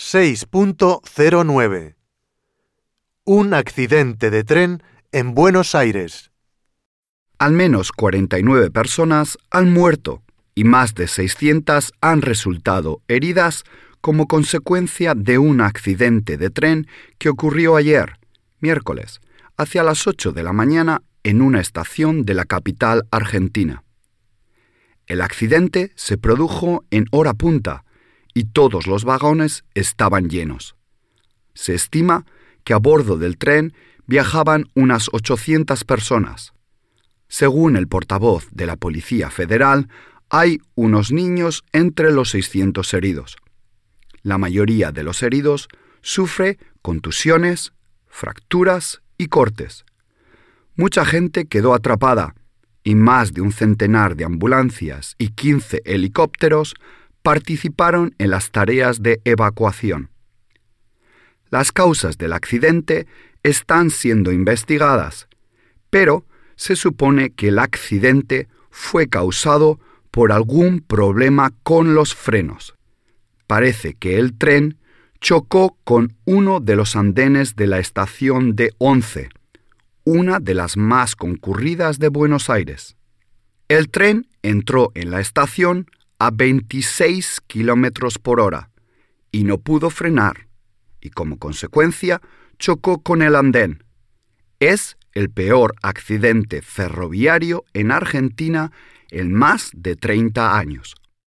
6.09 Un accidente de tren en Buenos Aires. Al menos 49 personas han muerto y más de 600 han resultado heridas como consecuencia de un accidente de tren que ocurrió ayer, miércoles, hacia las 8 de la mañana en una estación de la capital argentina. El accidente se produjo en hora punta, y todos los vagones estaban llenos. Se estima que a bordo del tren viajaban unas 800 personas. Según el portavoz de la Policía Federal, hay unos niños entre los 600 heridos. La mayoría de los heridos sufre contusiones, fracturas y cortes. Mucha gente quedó atrapada y más de un centenar de ambulancias y 15 helicópteros participaron en las tareas de evacuación. Las causas del accidente están siendo investigadas, pero se supone que el accidente fue causado por algún problema con los frenos. Parece que el tren chocó con uno de los andenes de la estación de Once, una de las más concurridas de Buenos Aires. El tren entró en la estación a 26 kilómetros por hora y no pudo frenar, y como consecuencia chocó con el andén. Es el peor accidente ferroviario en Argentina en más de 30 años.